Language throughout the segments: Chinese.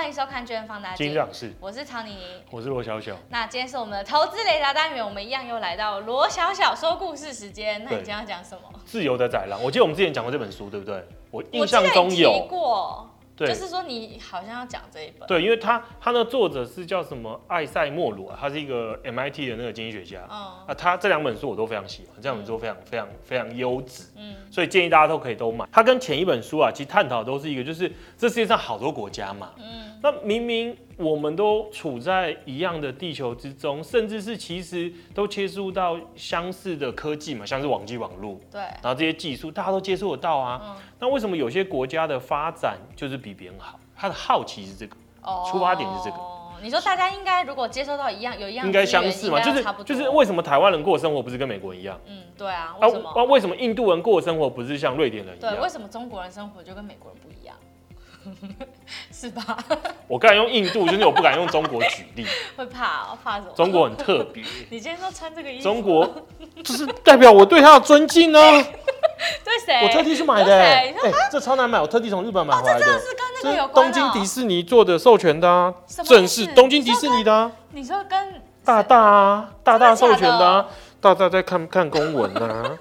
欢迎收看《巨亨 Fund 大镜》。金壤是，我是曹妮妮，我是罗小小。那今天是我们的投资雷达单元，我们一样又来到罗小小说故事时间。那你今天要讲什么？自由的宰狼。我记得我们之前讲过这本书，对不对？我印象中有过。对就是说，你好像要讲这一本。对，因为他他那作者是叫什么艾塞莫鲁啊，他是一个 MIT 的那个经济学家。嗯。啊，他这两本书我都非常喜欢，这两本书非常、嗯、非常非常优质。嗯。所以建议大家都可以都买。他跟前一本书啊，其实探讨都是一个，就是这世界上好多国家嘛。嗯。那明明我们都处在一样的地球之中，甚至是其实都接触到相似的科技嘛，像是网际网络。对。然后这些技术大家都接触得到啊。嗯。那为什么有些国家的发展就是比别人好？他的好奇是这个，哦，出发点是这个。你说大家应该如果接收到一样，有一样应该相似嘛？就是就是为什么台湾人过的生活不是跟美国人一样？嗯，对啊。为什么？啊，为什么印度人过的生活不是像瑞典人一样？对，为什么中国人生活就跟美国人不一样？是吧？我刚才用印度，就是我不敢用中国举例，会怕哦，怕什么？中国很特别。你今天都穿这个衣服，中国就是代表我对他的尊敬呢。对谁？我特地去买的，哎，这超难买，我特地从日本买回来的。这是跟那个有关。东京迪士尼做的授权的，啊正是东京迪士尼的。啊你说跟大大啊，大大授权的，大大在看看公文啊。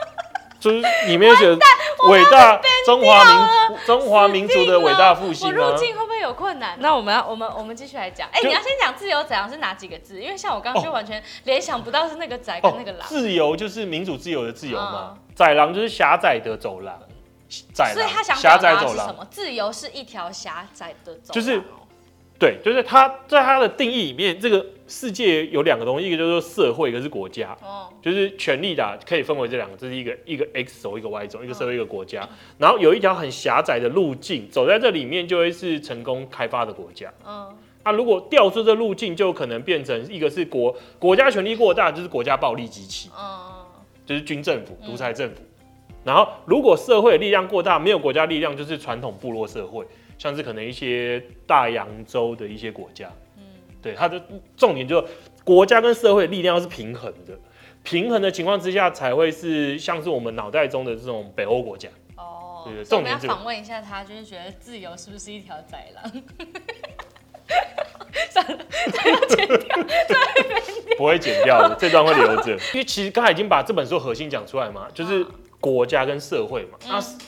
就是里面写伟大中华民中华民族的伟大复兴。我入境会不会有困难？那我们要我们我们继续来讲。哎，你要先讲自由宰狼是哪几个字？因为像我刚刚就完全联想不到是那个宰跟那个狼。自由就是民主自由的自由嘛，宰狼就是狭窄的走廊。窄狼。所以他想表达是什么？自由是一条狭窄的走廊。就是。对，就是他在他的定义里面，这个世界有两个东西，一个就是社会，一个是国家。哦，就是权力的可以分为这两个，这是一个一个 X 轴，一个 Y 轴，一个社会，一个国家。然后有一条很狭窄的路径，走在这里面就会是成功开发的国家。嗯，那如果掉出这路径，就可能变成一个是国国家权力过大，就是国家暴力机器。嗯，就是军政府、独裁政府。然后如果社会力量过大，没有国家力量，就是传统部落社会。像是可能一些大洋洲的一些国家，嗯，对，它的重点就是国家跟社会力量是平衡的，平衡的情况之下才会是像是我们脑袋中的这种北欧国家。哦，对，重点、这个。我们要访问一下他，就是觉得自由是不是一条宰狼？剪掉，不会剪掉的，这段会留着，因为其实刚才已经把这本书核心讲出来嘛，就是国家跟社会嘛，那、嗯。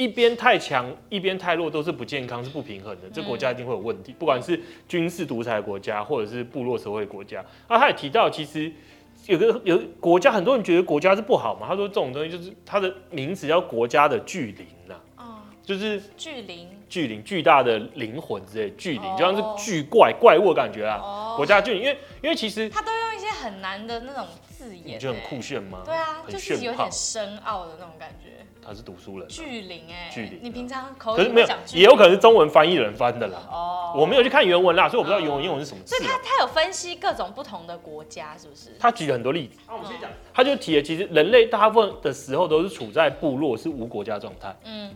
一边太强，一边太弱，都是不健康，是不平衡的。这国家一定会有问题，不管是军事独裁国家，或者是部落社会国家。那他也提到，其实有个有国家，很多人觉得国家是不好嘛。他说这种东西就是它的名字叫国家的巨灵呐，就是巨灵，巨灵，巨大的灵魂之类，巨灵就像是巨怪怪物的感觉啊。国家巨灵，因为因为其实他都用一些很难的那种字眼，就很酷炫吗？对啊，就是有点深奥的那种感觉。他是读书人，巨灵哎，巨灵。你平常口语没有，也有可能是中文翻译人翻的啦。哦，我没有去看原文啦，所以我不知道原文英文是什么。所以他他有分析各种不同的国家，是不是？他举了很多例子。那我们先讲，他就提了，其实人类大部分的时候都是处在部落，是无国家状态。嗯，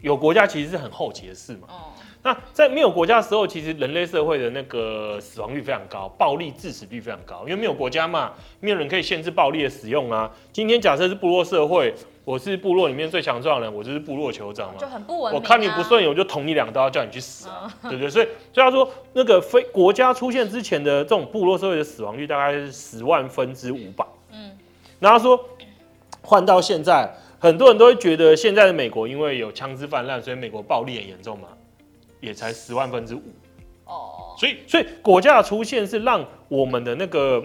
有国家其实是很后期的事嘛。哦。那在没有国家的时候，其实人类社会的那个死亡率非常高，暴力致死率非常高，因为没有国家嘛，没有人可以限制暴力的使用啊。今天假设是部落社会，我是部落里面最强壮的人，我就是部落酋长嘛，就很不稳。我看你不顺眼，我就捅你两刀，叫你去死啊，对不对？所以，所以他说，那个非国家出现之前的这种部落社会的死亡率大概是十万分之五百。嗯，然后他说换到现在，很多人都会觉得现在的美国因为有枪支泛滥，所以美国暴力很严重嘛。也才十万分之五，哦，所以所以国家的出现是让我们的那个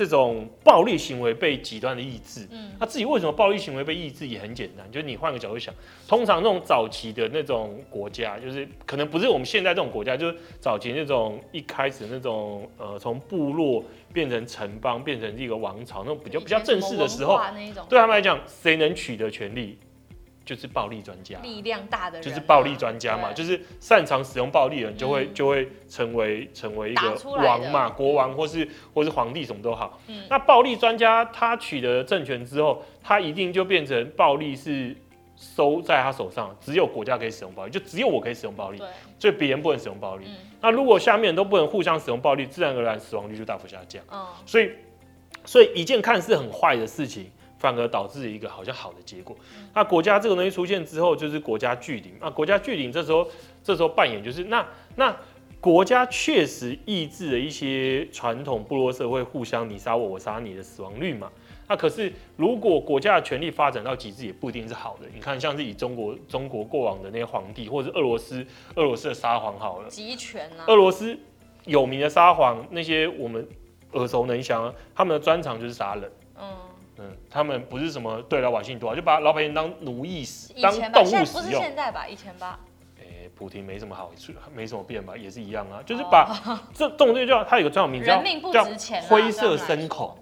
这种暴力行为被极端的抑制。嗯，那至于为什么暴力行为被抑制，也很简单，就是你换个角度想，通常那种早期的那种国家，就是可能不是我们现在这种国家，就是早期那种一开始那种呃，从部落变成城邦，变成一个王朝那种比较比较正式的时候，对他们来讲，谁能取得权力？就是暴力专家，力量大的人，就是暴力专家嘛，就是擅长使用暴力的人就会就会成为成为一个王嘛，国王或是或是皇帝什么都好。嗯那暴力专家他取得政权之后，他一定就变成暴力是收在他手上，只有国家可以使用暴力，就只有我可以使用暴力，所以别人不能使用暴力。那如果下面都不能互相使用暴力，自然而然死亡率就大幅下降。所以所以一件看似很坏的事情。反而导致一个好像好的结果。那国家这个东西出现之后，就是国家巨灵。那国家巨灵这时候，这时候扮演就是那那国家确实抑制了一些传统部落社会互相你杀我我杀你的死亡率嘛。那可是如果国家的权力发展到极致，也不一定是好的。你看，像是以中国中国过往的那些皇帝，或者是俄罗斯俄罗斯的沙皇好了，集权啊。俄罗斯有名的沙皇，那些我们耳熟能详，他们的专长就是杀人。嗯嗯，他们不是什么对老百姓多好，就把老百姓当奴役使，当动物使用。不是现在吧？以前吧。普提没什么好处，没什么变吧，也是一样啊，就是把这种东西叫它有个专有名字叫叫灰色牲口，嗯，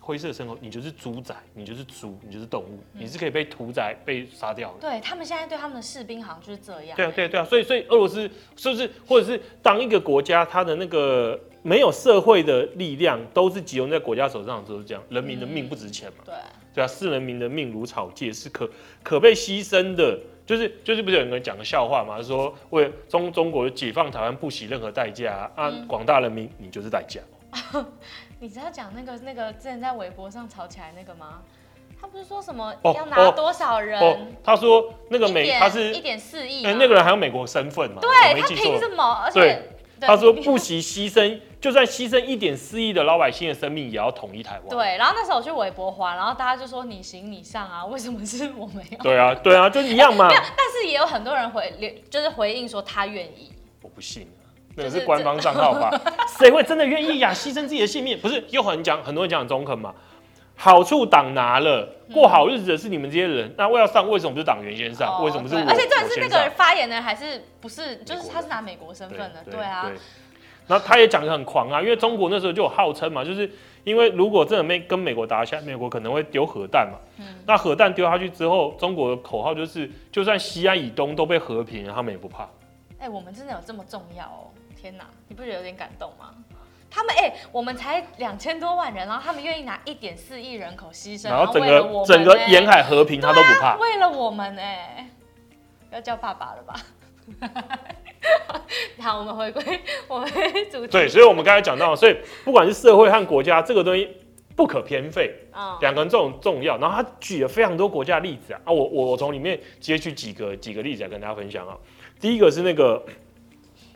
灰色生活，你就是猪仔，你就是猪，你就是动物，你是可以被屠宰、被杀掉的。对他们现在对他们的士兵好像就是这样。对啊，对啊对啊，所以所以俄罗斯是不是或者是当一个国家，它的那个没有社会的力量都是集中在国家手上的时候，这样人民的命不值钱嘛？对，对啊，视人民的命如草芥，是可可被牺牲的。就是就是不是有人讲个笑话嘛？说为中中国解放台湾不惜任何代价啊！广、嗯、大人民，你就是代价。你知道讲那个那个之前在微博上吵起来那个吗？他不是说什么要拿多少人？哦哦、他说那个美他是一点四亿，哎，那个人还有美国身份嘛？对，他凭什么？而且对他说不惜牺牲。就算牺牲一点四亿的老百姓的生命，也要统一台湾。对，然后那时候我去微博滑，然后大家就说你行你上啊，为什么是我没有？对啊，对啊，就一样嘛。没有，但是也有很多人回，就是回应说他愿意。我不信啊，那个是官方账号吧？谁会真的愿意呀？牺牲自己的性命？不是，又很讲，很多人讲中肯嘛。好处党拿了，过好日子的是你们这些人，嗯、那为要上，为什么不是党员先上？哦、为什么是我？而且这是那个人发言的人还是不是？就是他是拿美国身份的，对，啊。对然后他也讲的很狂啊，因为中国那时候就有号称嘛，就是因为如果真的没跟美国打起来，美国可能会丢核弹嘛。嗯。那核弹丢下去之后，中国的口号就是，就算西安以东都被和平，他们也不怕。哎、欸，我们真的有这么重要哦？天哪，你不觉得有点感动吗？他们哎、欸，我们才两千多万人，然后他们愿意拿一点四亿人口牺牲，然后整个整个沿海和平，他都不怕。为了我们哎，要叫爸爸了吧？好，我们回归 我们主题。对，所以，我们刚才讲到，所以不管是社会和国家，这个东西不可偏废。啊、哦，两个人这种重要。然后他举了非常多国家的例子啊，啊，我我我从里面接取几个几个例子来跟大家分享啊。第一个是那个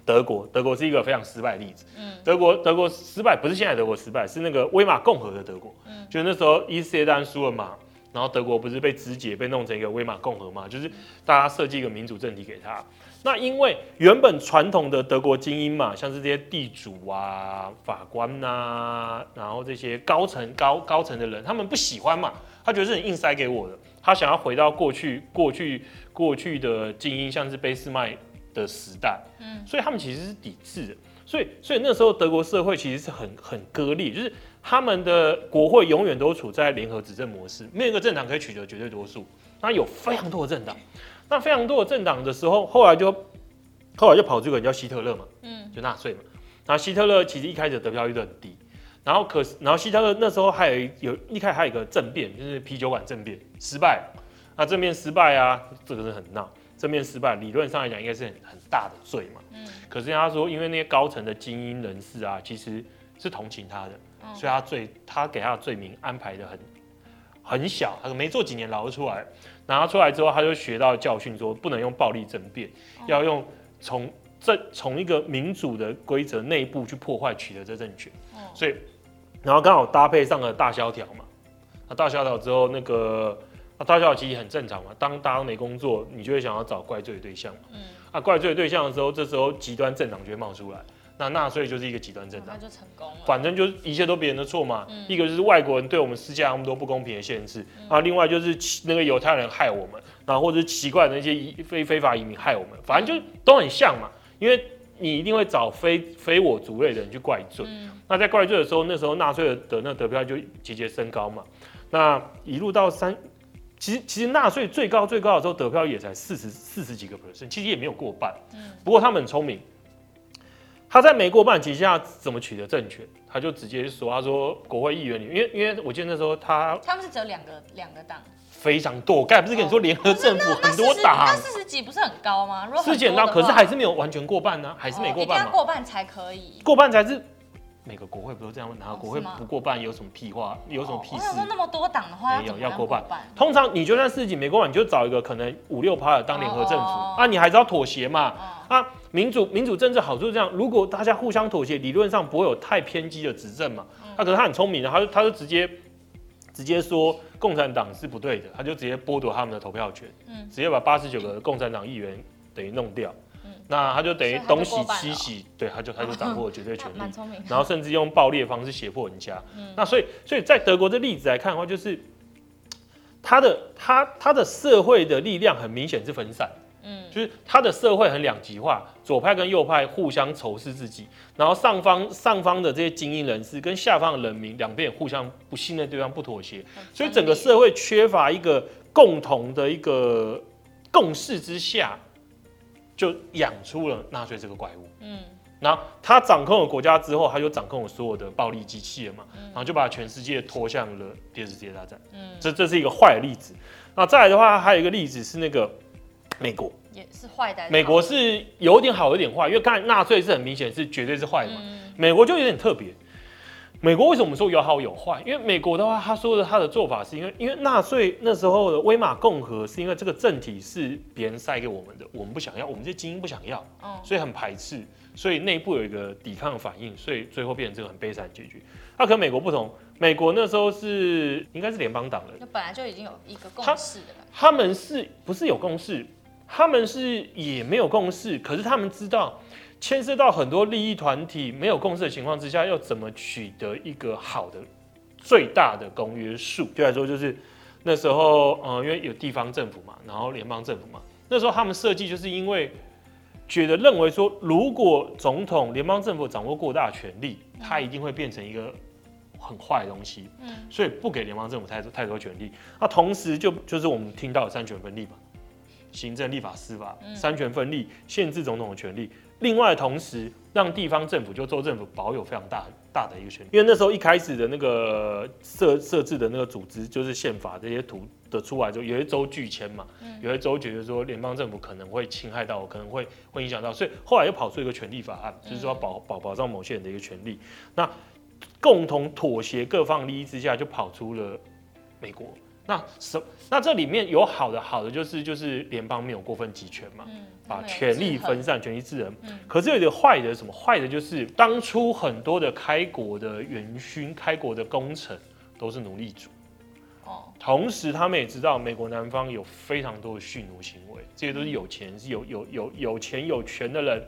德国，德国是一个非常失败的例子。嗯，德国德国失败不是现在德国失败，是那个威玛共和的德国。嗯，就那时候一次世界大战输了嘛，然后德国不是被肢解，被弄成一个威玛共和嘛，就是大家设计一个民主政体给他。那因为原本传统的德国精英嘛，像是这些地主啊、法官呐、啊，然后这些高层高高层的人，他们不喜欢嘛，他觉得是你硬塞给我的，他想要回到过去过去过去的精英，像是俾斯麦的时代，嗯，所以他们其实是抵制的，所以所以那时候德国社会其实是很很割裂，就是他们的国会永远都处在联合执政模式，没有一个政党可以取得绝对多数，那有非常多的政党。那非常多的政党的时候，后来就后来就跑出个人叫希特勒嘛，嗯，就纳粹嘛。然后希特勒其实一开始得票率都很低，然后可是然后希特勒那时候还有有一开始还有一个政变，就是啤酒馆政变失败。那政变失败啊，这个是很闹。政变失败，理论上来讲应该是很很大的罪嘛。嗯。可是他说，因为那些高层的精英人士啊，其实是同情他的，嗯、所以他罪他给他的罪名安排的很很小，他说没做几年牢出来。拿他出来之后，他就学到教训，说不能用暴力争辩，要用从这从一个民主的规则内部去破坏取得这政权。所以，然后刚好搭配上了大萧条嘛。那大萧条之后，那个那大萧条其实很正常嘛。当大家没工作，你就会想要找怪罪的对象嘛。嗯。啊，怪罪的对象的时候，这时候极端政党就会冒出来。那纳粹就是一个极端政党，那就成功了。反正就是一切都别人的错嘛。嗯、一个就是外国人对我们施加那么多不公平的限制，嗯、啊，另外就是那个犹太人害我们，然后或者是奇怪的那些移非非法移民害我们，反正就都很像嘛。因为你一定会找非非我族类的人去怪罪。嗯、那在怪罪的时候，那时候纳粹的那得票就节节升高嘛。那一路到三，其实其实纳粹最高最高的时候得票也才四十四十几个 percent，其实也没有过半。嗯、不过他们很聪明。他在没过半旗下怎么取得政权？他就直接说：“他说国会议员里，因为因为我记得那时候他他们是只有两个两个党，非常多。我刚才不是跟你说联合政府很多党，那四十几不是很高吗？四十几很高，可是还是没有完全过半呢，还是没过半嘛？一定要过半才可以，过半才是每个国会不都这样？哪个国会不过半有什么屁话？有什么屁事？那么多党的话，没有要过半。通常你就算事情没过半，你就找一个可能五六趴的当联合政府啊，你还是要妥协嘛。啊，民主民主政治好处是这样，如果大家互相妥协，理论上不会有太偏激的执政嘛。他可是他很聪明的，他就他就直接直接说共产党是不对的，他就直接剥夺他们的投票权，直接把八十九个共产党议员等于弄掉。那他就等于东洗西洗，对，他就他就掌握了绝对权力，然后甚至用暴力的方式胁迫人家。那所以所以在德国这例子来看的话，就是他的他他的社会的力量很明显是分散，嗯，就是他的社会很两极化，左派跟右派互相仇视自己，然后上方上方的这些精英人士跟下方的人民两边互相不信任对方，不妥协，所以整个社会缺乏一个共同的一个共识之下。就养出了纳粹这个怪物，嗯，然后他掌控了国家之后，他就掌控了所有的暴力机器了嘛，嗯、然后就把全世界拖向了第二次世界大战，嗯，这这是一个坏的例子。那再来的话，还有一个例子是那个美国，也是坏的。美国是有点好，有点坏，因为刚才纳粹是很明显是绝对是坏的嘛，嗯、美国就有点特别。美国为什么说有好有坏？因为美国的话，他说的他的做法是因为，因为纳粹那时候的威玛共和是因为这个政体是别人塞给我们的，我们不想要，我们这些精英不想要，所以很排斥，所以内部有一个抵抗反应，所以最后变成这个很悲惨的结局。那可美国不同，美国那时候是应该是联邦党人，那本来就已经有一个共识的了。他们是不是有共识？他们是也没有共识，可是他们知道。牵涉到很多利益团体没有共识的情况之下，要怎么取得一个好的、最大的公约数？就来说，就是那时候，呃，因为有地方政府嘛，然后联邦政府嘛，那时候他们设计就是因为觉得认为说，如果总统、联邦政府掌握过大权力，他一定会变成一个很坏的东西，嗯，所以不给联邦政府太多太多权力。那同时就就是我们听到的三权分立嘛，行政、立法、司法三权分立，限制总统的权力。另外，同时让地方政府就州政府保有非常大大的一个权利，因为那时候一开始的那个设设置的那个组织就是宪法这些图的出来之后，有些州拒签嘛，有些州觉得说联邦政府可能会侵害到，可能会会影响到，所以后来又跑出一个权利法案，就是说保保保障某些人的一个权利。那共同妥协各方利益之下，就跑出了美国。那什那这里面有好的，好的就是就是联邦没有过分集权嘛，嗯、把权力分散，权力制衡。嗯、可是有点坏的什么？坏的就是当初很多的开国的元勋、开国的功臣都是奴隶主。哦。同时他们也知道美国南方有非常多的蓄奴行为，这些都是有钱、是有有有有钱有权的人。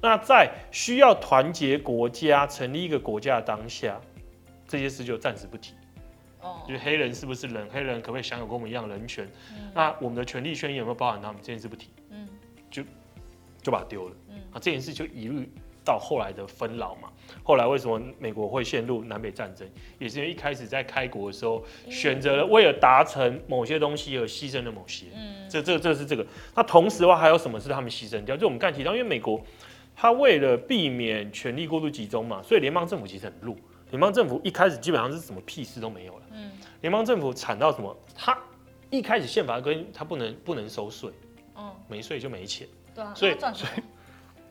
那在需要团结国家、成立一个国家的当下，这些事就暂时不提。就是黑人是不是人？黑人可不可以享有跟我们一样的人权？嗯、那我们的权利宣言有没有包含他们？这件事不提，嗯，就就把它丢了。嗯，啊，这件事就一路到后来的分老嘛。后来为什么美国会陷入南北战争？也是因为一开始在开国的时候，选择了为了达成某些东西而牺牲了某些。嗯，这这这是这个。那同时的话，还有什么是他们牺牲掉？就我们刚才提到，因为美国他为了避免权力过度集中嘛，所以联邦政府其实很弱。联邦政府一开始基本上是什么屁事都没有了。嗯，联邦政府惨到什么？他一开始宪法规定他不能不能收税，嗯，没税就没钱。对啊，所以所以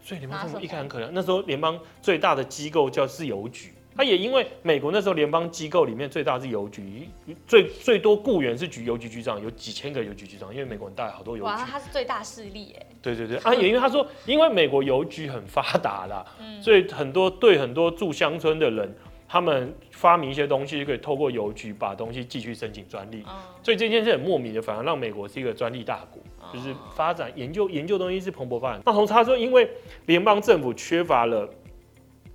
所以联邦政府一开始很可怜。那时候联邦最大的机构叫自由局，他也因为美国那时候联邦机构里面最大是邮局，最最多雇员是局邮局局长，有几千个邮局局长，因为美国很大，好多邮局。哇，他是最大势力耶。对对对啊，也因为他说，因为美国邮局很发达啦，嗯，所以很多对很多住乡村的人。他们发明一些东西，就可以透过邮局把东西继续申请专利，嗯、所以这件事很莫名的，反而让美国是一个专利大国，嗯、就是发展研究研究东西是蓬勃发展。那同时他说，因为联邦政府缺乏了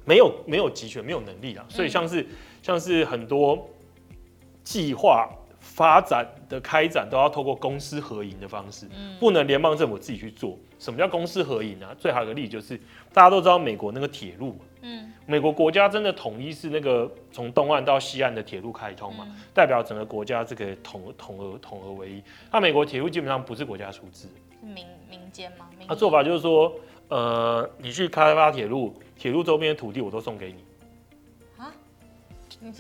没有没有集权，没有能力啊，所以像是、嗯、像是很多计划发展的开展都要透过公私合营的方式，嗯、不能联邦政府自己去做。什么叫公私合营啊？最好的例子就是大家都知道美国那个铁路。嗯，美国国家真的统一是那个从东岸到西岸的铁路开通嘛，嗯、代表整个国家这个统统合统合为一。那美国铁路基本上不是国家出资，民民间吗？他做法就是说，呃，你去开发铁路，铁路周边的土地我都送给你。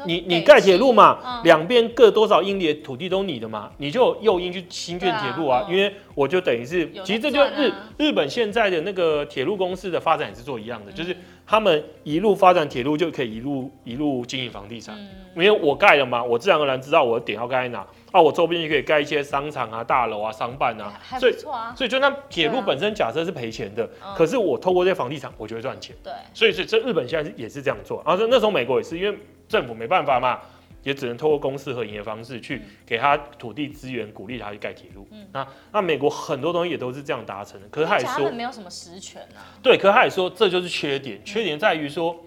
你你盖铁路嘛，两边、嗯、各多少英里的土地都你的嘛，你就有诱因去兴建铁路啊，啊嗯、因为我就等于是，其实这就是日日本现在的那个铁路公司的发展也是做一样的，嗯、就是他们一路发展铁路就可以一路一路经营房地产，嗯、因为我盖了嘛，我自然而然知道我的点要盖在哪，啊，我周边就可以盖一些商场啊、大楼啊、商办啊，还不错啊。所以，所以就那铁路本身假设是赔钱的，啊、可是我透过这些房地产，我就会赚钱。对，所以，所以这日本现在也是这样做，然后那时候美国也是，因为政府没办法嘛。也只能透过公司合营的方式去给他土地资源，鼓励他去盖铁路。嗯，那那美国很多东西也都是这样达成的。可是他也说，他没有什么实权啊。对，可是他也说这就是缺点，缺点在于说。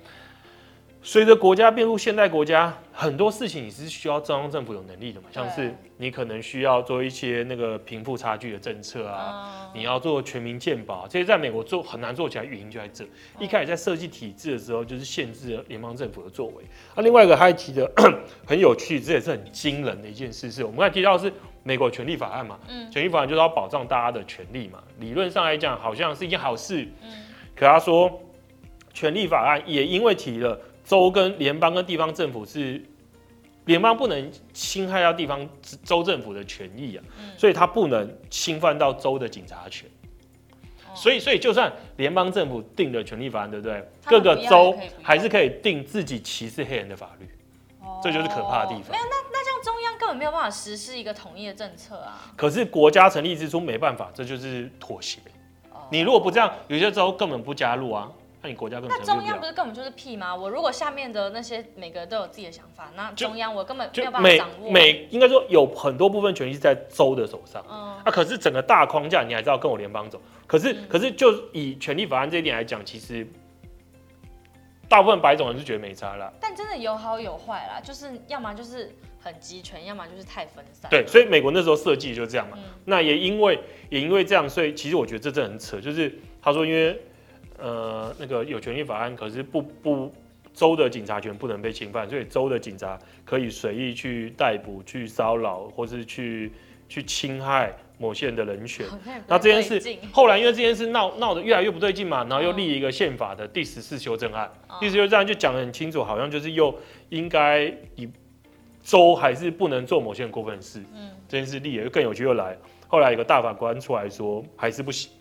随着国家变入现代国家，很多事情你是需要中央政府有能力的嘛，像是你可能需要做一些那个贫富差距的政策啊，你要做全民健保，这些在美国做很难做起来，原因就在这。一开始在设计体制的时候，就是限制了联邦政府的作为。那另外一个他还提的 很有趣，这也是很惊人的一件事，是我们刚才提到的是美国权利法案嘛，嗯权利法案就是要保障大家的权利嘛，理论上来讲好像是一件好事，可他说权利法案也因为提了。州跟联邦跟地方政府是联邦不能侵害到地方州政府的权益啊，嗯、所以他不能侵犯到州的警察权。哦、所以，所以就算联邦政府定的权利法案，对不对？各个州还是可以定自己歧视黑人的法律。哦、这就是可怕的地方。没有，那那这样中央根本没有办法实施一个统一的政策啊。可是国家成立之初没办法，这就是妥协。哦、你如果不这样，有些州根本不加入啊。那你国家根本那中央不是根本就是屁吗？我如果下面的那些每个人都有自己的想法，那中央我根本没有办法掌握。每应该说有很多部分权力是在州的手上。嗯。那、啊、可是整个大框架你还是要跟我联邦走。可是、嗯、可是就以权利法案这一点来讲，其实大部分白种人是觉得没差啦。但真的有好有坏啦，就是要么就是很集权，要么就是太分散。对，所以美国那时候设计就是这样嘛。嗯、那也因为也因为这样，所以其实我觉得这真的很扯，就是他说因为。呃，那个有权利法案，可是不不州的警察权不能被侵犯，所以州的警察可以随意去逮捕、去骚扰，或是去去侵害某些人的人权。那这件事后来因为这件事闹闹得越来越不对劲嘛，然后又立一个宪法的第十四修正案，哦、第十四修正案就讲得很清楚，好像就是又应该以州还是不能做某些人过分的事。嗯，这件事立也更有趣又来，后来有个大法官出来说还是不行。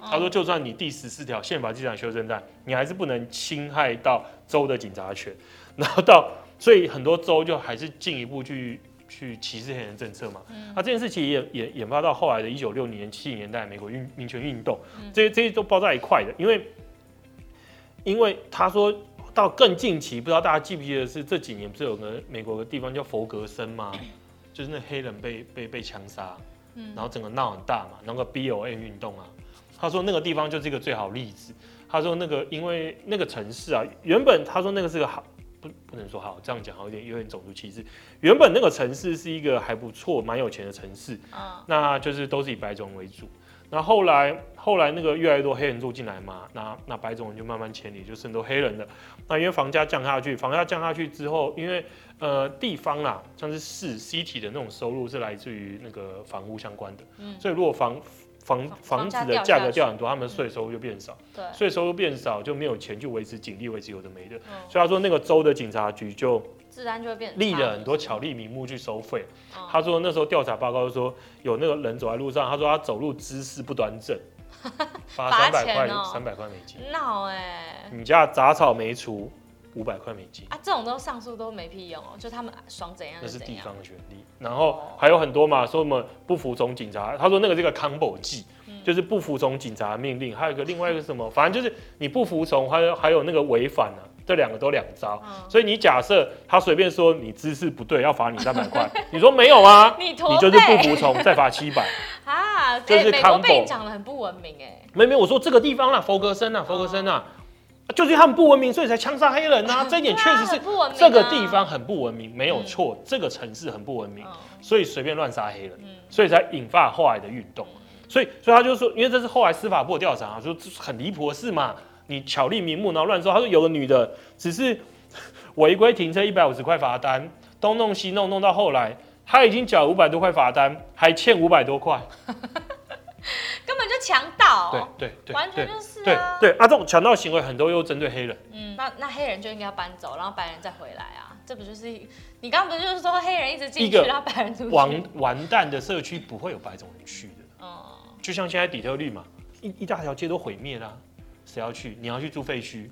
他说：“就算你第十四条宪法第十修正案，你还是不能侵害到州的警察权。然后到，所以很多州就还是进一步去去歧视黑人政策嘛。那这件事情也也引发到后来的一九六零年、七零年代美国运民权运动，这些这些都包在一块的。因为因为他说到更近期，不知道大家记不记得是这几年不是有个美国的地方叫佛格森吗？就是那黑人被被被枪杀，然后整个闹很大嘛，那个 BLM 运动啊。”他说那个地方就是一个最好例子。他说那个因为那个城市啊，原本他说那个是个好，不不能说好，这样讲好有点有点种族歧视。原本那个城市是一个还不错、蛮有钱的城市，啊，那就是都是以白种人为主。那后来后来那个越来越多黑人住进来嘛，那那白种人就慢慢迁离，就剩多黑人了。那因为房价降下去，房价降下去之后，因为呃地方啦，像是市 city 的那种收入是来自于那个房屋相关的，嗯，所以如果房房房子的价格掉很多，他们的税收入就变少。对，税收入变少就没有钱去维持警力，维持有的没的。所以他说那个州的警察局就自然就会变立了很多巧立名目去收费。他说那时候调查报告说有那个人走在路上，他说他走路姿势不端正，罚三百块，三百块美金。闹哎！你家杂草没除。五百块美金啊，这种都上诉都没屁用哦，就他们爽怎样？那是地方的权利，然后还有很多嘛，说什么不服从警察，他说那个这个 combo 技，就是不服从警察命令，还有一个另外一个什么，反正就是你不服从，还有还有那个违反啊，这两个都两招。所以你假设他随便说你姿势不对，要罚你三百块，你说没有啊？你就是不服从，再罚七百啊？就是 combo 被讲的很不文明哎。没没，我说这个地方啦，佛格森啊，佛格森啊。就是他们不文明，所以才枪杀黑人呐。这一点确实是这个地方很不文明，没有错。这个城市很不文明，所以随便乱杀黑人，所以才引发后来的运动。所以，所以他就说，因为这是后来司法部调查，说这是很离谱的事嘛。你巧立名目，然后乱说。他说有个女的只是违规停车一百五十块罚单，东弄西弄，弄到后来她已经缴五百多块罚单，还欠五百多块。强盗，对对对，完全就是啊，对对啊，这种强盗行为很多又针对黑人，嗯，那那黑人就应该要搬走，然后白人再回来啊，这不就是你刚刚不是就是说黑人一直进去，然后白人出去，完完蛋的社区不会有白种人去的，嗯，就像现在底特律嘛，一一大条街都毁灭了，谁要去？你要去住废墟，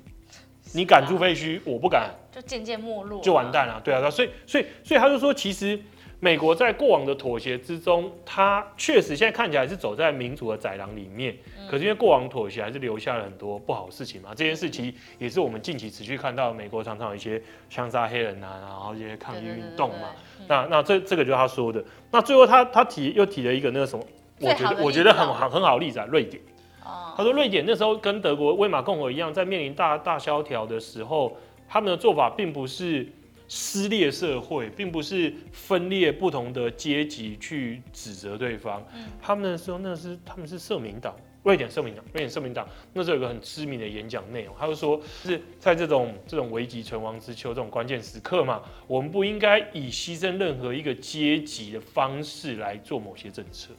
你敢住废墟，我不敢，就渐渐没落，就完蛋了。对啊，所以所以所以他就说，其实美国在过往的妥协之中，他确实现在看起来是走在民主的窄廊里面，嗯、可是因为过往妥协还是留下了很多不好的事情嘛。这件事情也是我们近期持续看到美国常常有一些枪杀黑人啊，然后一些抗议运动嘛。那那这这个就是他说的。那最后他他提又提了一个那个什么，我觉得我觉得很很很好的例子啊，瑞典。他说瑞典那时候跟德国威玛共和一样，在面临大大萧条的时候，他们的做法并不是撕裂社会，并不是分裂不同的阶级去指责对方。嗯他们那时候那是他们是社民党，瑞典社民党，瑞典社民党那时候有个很知名的演讲内容，他就说是在这种这种危急存亡之秋这种关键时刻嘛，我们不应该以牺牲任何一个阶级的方式来做某些政策。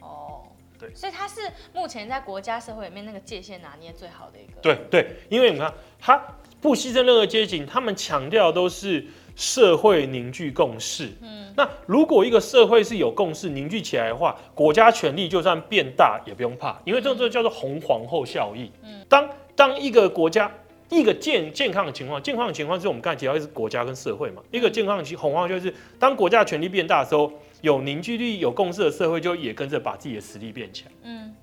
哦对，所以他是目前在国家社会里面那个界限拿捏最好的一个。对对，因为你看，他不牺牲任何阶级，他们强调都是社会凝聚共识。嗯，那如果一个社会是有共识凝聚起来的话，国家权力就算变大也不用怕，因为这这叫做红皇后效应。嗯，当当一个国家一个健健康的情况，健康的情况是我们刚才提到是国家跟社会嘛，一个健康的红皇后就是当国家权力变大的时候。有凝聚力、有共识的社会，就也跟着把自己的实力变强。嗯，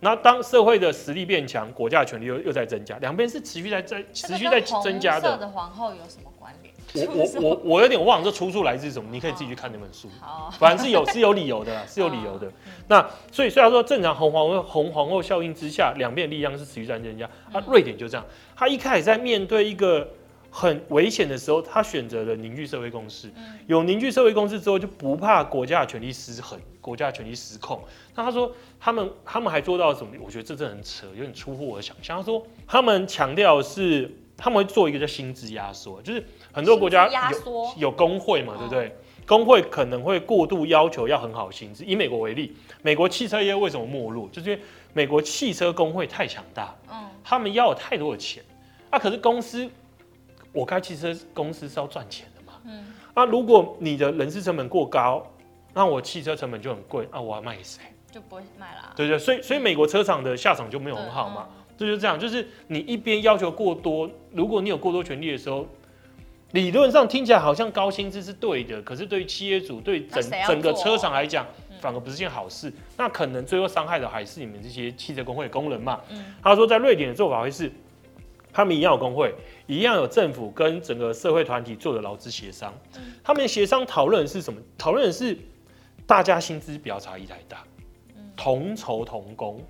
那当社会的实力变强，国家的权力又又在增加，两边是持续在增、持续在增加的。红色的皇后有什么关联？我我我我有点忘了这出处来自什么，你可以自己去看那本书。好，反正是有是有理由的啦，是有理由的。那所以虽然说正常红皇后红皇后效应之下，两边力量是持续在增加。啊，瑞典就这样，他一开始在面对一个。很危险的时候，他选择了凝聚社会共识。有凝聚社会共识之后，就不怕国家的权力失衡，国家的权力失控。那他说，他们他们还做到什么？我觉得这真的很扯，有点出乎我的想象。他说，他们强调是他们会做一个叫薪资压缩，就是很多国家有有工会嘛，对不对？工会可能会过度要求要很好的薪资。以美国为例，美国汽车业为什么没落？就是因为美国汽车工会太强大，嗯，他们要有太多的钱，啊，可是公司。我开汽车公司是要赚钱的嘛？嗯，啊，如果你的人事成本过高，那我汽车成本就很贵，啊，我要卖给谁？就不会卖啦。对对，所以所以美国车厂的下场就没有很好嘛。这就是这样，就是你一边要求过多，如果你有过多权利的时候，理论上听起来好像高薪资是对的，可是对于企业主对整整个车厂来讲，反而不是件好事。那可能最后伤害的还是你们这些汽车工会的工人嘛。嗯，他说在瑞典的做法会是。他们一样有工会，一样有政府跟整个社会团体做的劳资协商。他们协商讨论的是什么？讨论的是大家薪资不要差异太大，同酬同工。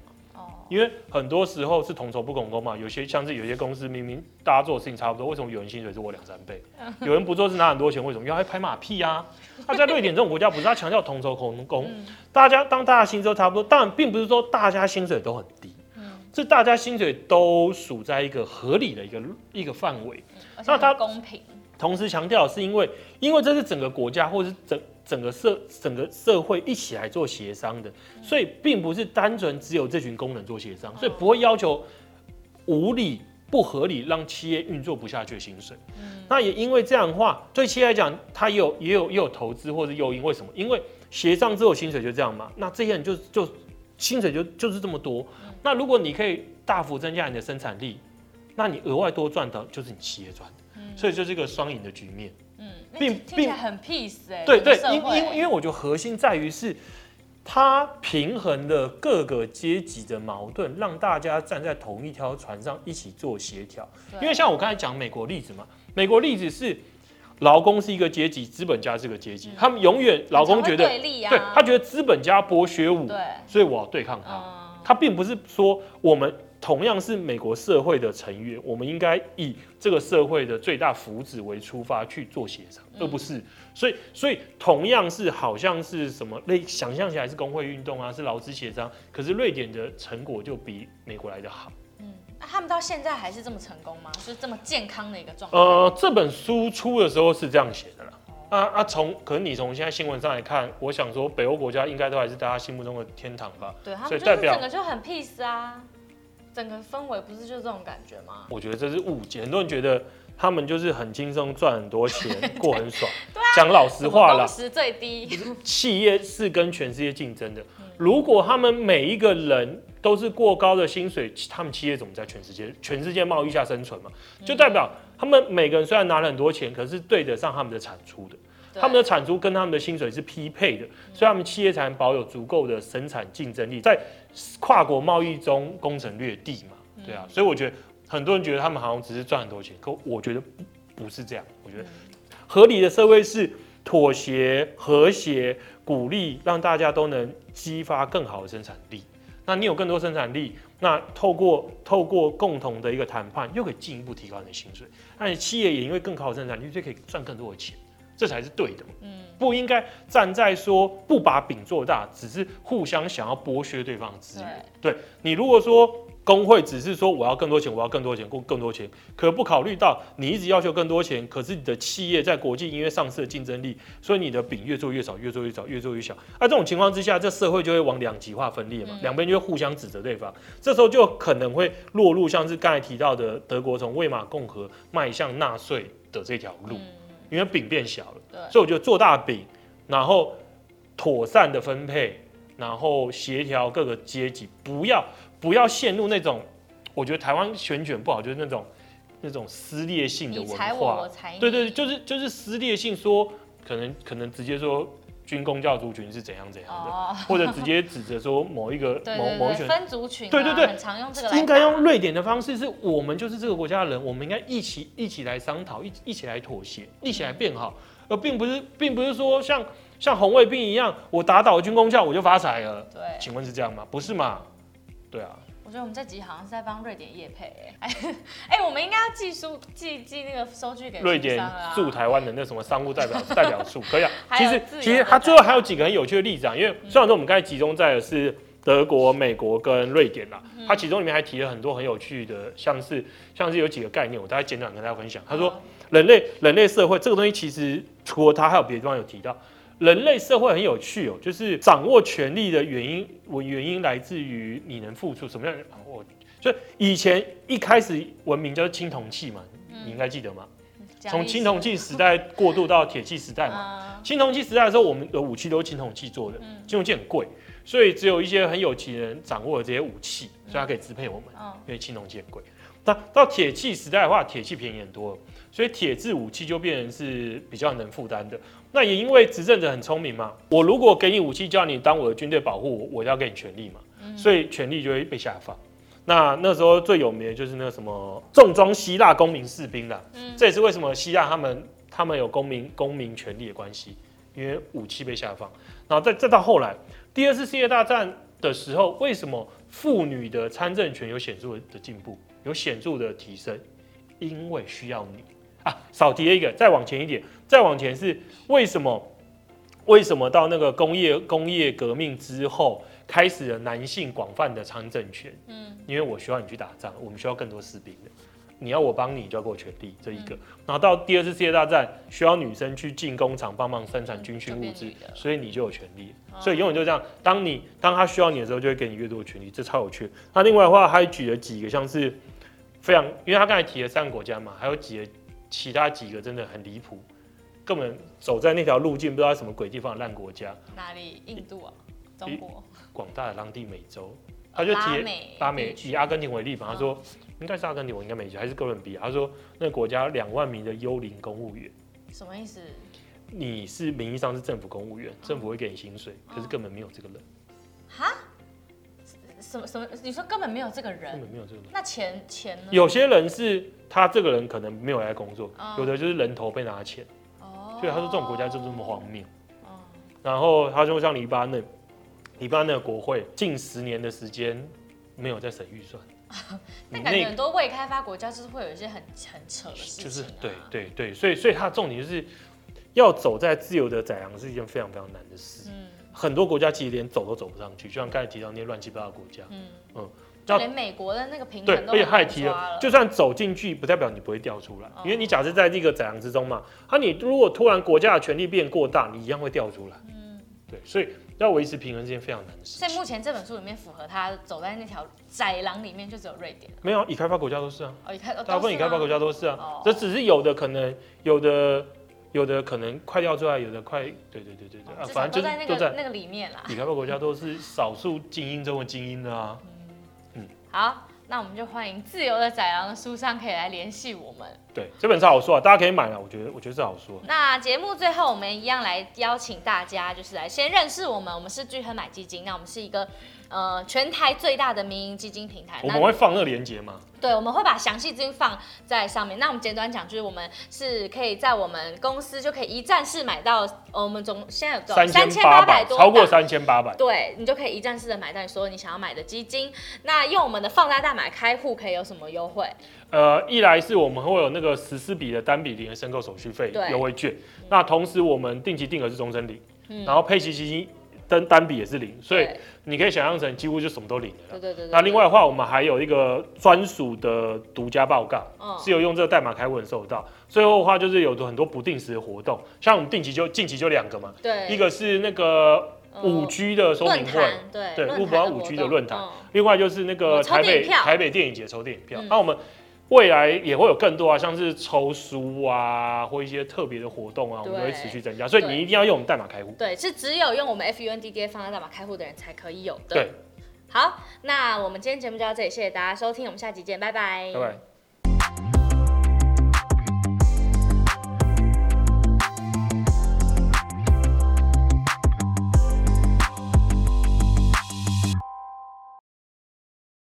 因为很多时候是同酬不同工嘛。有些像是有些公司明明大家做的事情差不多，为什么有人薪水是我两三倍？有人不做是拿很多钱，为什么要拍马屁啊？那在瑞典这种国家，不是他强调同酬同工，大家当大家薪资都差不多，当然并不是说大家薪水都很低。嗯是大家薪水都属在一个合理的一个一个范围，那它公平。同时强调是因为，因为这是整个国家或者是整整个社整个社会一起来做协商的，所以并不是单纯只有这群工人做协商，所以不会要求无理不合理让企业运作不下去的薪水。那也因为这样的话，对企业来讲，它也有也有也有投资或者诱因。为什么？因为协商之后薪水就这样嘛，那这些人就就薪水就就是这么多。那如果你可以大幅增加你的生产力，那你额外多赚的就是你企业赚的，嗯、所以就是一个双赢的局面。嗯，并并很 peace 哎、欸。对对，因因为因为我觉得核心在于是，它平衡了各个阶级的矛盾，让大家站在同一条船上一起做协调。因为像我刚才讲美国例子嘛，美国例子是劳工是一个阶级，资本家是个阶级，嗯、他们永远劳工觉得对立啊，对他觉得资本家剥削我，对，所以我要对抗他。嗯他并不是说我们同样是美国社会的成员，我们应该以这个社会的最大福祉为出发去做协商，而不是。所以，所以同样是好像是什么类，想象起来是工会运动啊，是劳资协商，可是瑞典的成果就比美国来的好。嗯，那他们到现在还是这么成功吗？就是这么健康的一个状态？呃，这本书出的时候是这样写的啦。啊啊，从可能你从现在新闻上来看，我想说北欧国家应该都还是大家心目中的天堂吧？对，他们就是整个就很 peace 啊，整个氛围不是就这种感觉吗？我觉得这是误解，很多人觉得他们就是很轻松赚很多钱，过很爽。讲老实话了，工时最低。企业是跟全世界竞争的，如果他们每一个人都是过高的薪水，他们企业怎么在全世界全世界贸易下生存嘛？就代表他们每个人虽然拿了很多钱，可是对得上他们的产出的，他们的产出跟他们的薪水是匹配的，所以他们企业才能保有足够的生产竞争力，在跨国贸易中攻城略地嘛。对啊，所以我觉得很多人觉得他们好像只是赚很多钱，可我觉得不是这样。我觉得合理的社会是妥协、和谐、鼓励，让大家都能激发更好的生产力。那你有更多生产力，那透过透过共同的一个谈判，又可以进一步提高你的薪水。那你企业也因为更好的生产力，就可以赚更多的钱，这才是对的。嗯，不应该站在说不把饼做大，只是互相想要剥削对方的资源。对，对你如果说。工会只是说我要更多钱，我要更多钱，更更多钱，可不考虑到你一直要求更多钱，可是你的企业在国际音乐上市的竞争力，所以你的饼越做越少，越做越少，越做越小。那这种情况之下，这社会就会往两极化分裂嘛，两边就会互相指责对方，这时候就可能会落入像是刚才提到的德国从魏玛共和迈向纳粹的这条路，因为饼变小了，所以我觉得做大饼，然后妥善的分配，然后协调各个阶级，不要。不要陷入那种，我觉得台湾选举不好，就是那种那种撕裂性的文化。我我对对，就是就是撕裂性说，说可能可能直接说军工教族群是怎样怎样的，哦、或者直接指责说某一个 某某一群分族群、啊，对对对，很常用这个。应该用瑞典的方式，是我们就是这个国家的人，我们应该一起一起来商讨，一一起来妥协，一起来变好，而并不是并不是说像像红卫兵一样，我打倒军工教我就发财了。对，请问是这样吗？不是嘛？对啊，我觉得我们这集好像是在帮瑞典业配哎，哎，我们应该要寄书寄寄那个收据给瑞典驻台湾的那什么商务代表 代表处，可以啊。其实其实他最后还有几个很有趣的例子啊，因为虽然说我们刚才集中在的是德国、美国跟瑞典啦，他其中里面还提了很多很有趣的，像是像是有几个概念，我大概简短跟大家分享。他说人类人类社会这个东西其实除了他还有别的地方有提到。人类社会很有趣哦，就是掌握权力的原因，我原因来自于你能付出什么样的掌握。就以以前一开始文明叫青铜器嘛，嗯、你应该记得吗？从青铜器时代过渡到铁器时代嘛。青铜器时代的时候，我们的武器都是青铜器做的，青铜器很贵，所以只有一些很有钱人掌握了这些武器，所以他可以支配我们，因为青铜器很贵。那到铁器时代的话，铁器便宜很多，所以铁制武器就变成是比较能负担的。那也因为执政者很聪明嘛，我如果给你武器，叫你当我的军队保护我，我要给你权力嘛，所以权力就会被下放。那那时候最有名的就是那个什么重装希腊公民士兵啦，这也是为什么希腊他们他们有公民公民权利的关系，因为武器被下放。然后再再到后来第二次世界大战的时候，为什么妇女的参政权有显著的进步，有显著的提升？因为需要你。啊，少提了一个，再往前一点，再往前是为什么？为什么到那个工业工业革命之后，开始了男性广泛的参政权？嗯，因为我需要你去打仗，我们需要更多士兵的，你要我帮你，就要给我权利，这一个。嗯、然后到第二次世界大战，需要女生去进工厂帮忙生产军需物资，所以你就有权力。哦、所以永远就这样，当你当他需要你的时候，就会给你越多的权力，这超有趣。那另外的话，他还举了几个像是非常，因为他刚才提了三个国家嘛，还有几个。其他几个真的很离谱，根本走在那条路径不知道什么鬼地方的烂国家。哪里？印度啊？中国？广大的拉丁美洲，他就提拉美，以阿根廷为例嘛，他说、哦、应该是阿根廷，我应该没记，还是哥伦比亚。他说那个国家两万名的幽灵公务员，什么意思？你是名义上是政府公务员，政府会给你薪水，可是根本没有这个人。哈？什么什么？你说根本没有这个人？根本没有这个人。那钱钱呢？有些人是他这个人可能没有来工作，有的就是人头被拿钱。哦。所以他说这种国家就这么荒谬。哦。然后他说像黎巴嫩，黎巴嫩的国会近十年的时间没有在审预算。那感觉很多未开发国家就是会有一些很很扯的事情。就是对对对，所以所以他的重点就是要走在自由的宰羊是一件非常非常难的事。嗯。很多国家其实连走都走不上去，就像刚才提到那些乱七八糟的国家，嗯。嗯，就连美国的那个平衡都对，而且他也提了，就算走进去，不代表你不会掉出来，因为你假设在这个宰羊之中嘛，啊，你如果突然国家的权力变过大，你一样会掉出来，嗯，对，所以要维持平衡是件非常难的事。所以目前这本书里面符合他走在那条窄廊里面，就只有瑞典，没有，已开发国家都是啊，哦，已开，大部分已开发国家都是啊，这只是有的可能有的。有的可能快掉出来，有的快，对对对对对，啊，反正就在那个那个里面啦。已开发国家都是少数精英中的精英的啊，嗯。好，那我们就欢迎自由的宰狼的书商可以来联系我们。对，这本是好书啊，大家可以买了。我觉得，我觉得是好书啊。那节目最后，我们一样来邀请大家，就是来先认识我们。我们是聚亨买基金，那我们是一个呃全台最大的民营基金平台。我们会放那个链接吗？对，我们会把详细资讯放在上面。那我们简短讲，就是我们是可以在我们公司就可以一站式买到，呃、我们总现在有多少？三千八百多，超过三千八百。对，你就可以一站式的买到你所有你想要买的基金。那用我们的放大代码开户可以有什么优惠？呃，一来是我们会有那个十四笔的单笔零的申购手续费优惠券，那同时我们定期定额是终身领，嗯、然后配息基金单单笔也是零，所以你可以想象成几乎就什么都零了。对对对，对。那另外的话，我们还有一个专属的独家报告，嗯、是有用这个代码开户收到。最后的话就是有很多不定时的活动，像我们定期就近期就两个嘛，对，一个是那个五 G 的说明会，对对，不包五 G 的论坛，嗯、另外就是那个台北台北电影节抽电影票，那、嗯、我们。未来也会有更多啊，像是抽书啊，或一些特别的活动啊，我们都会持续增加，所以你一定要用我们代码开户。对，是只有用我们 FUNDDA 放在代码开户的人才可以有的。对，好，那我们今天节目就到这里，谢谢大家收听，我们下集见，拜拜。拜拜。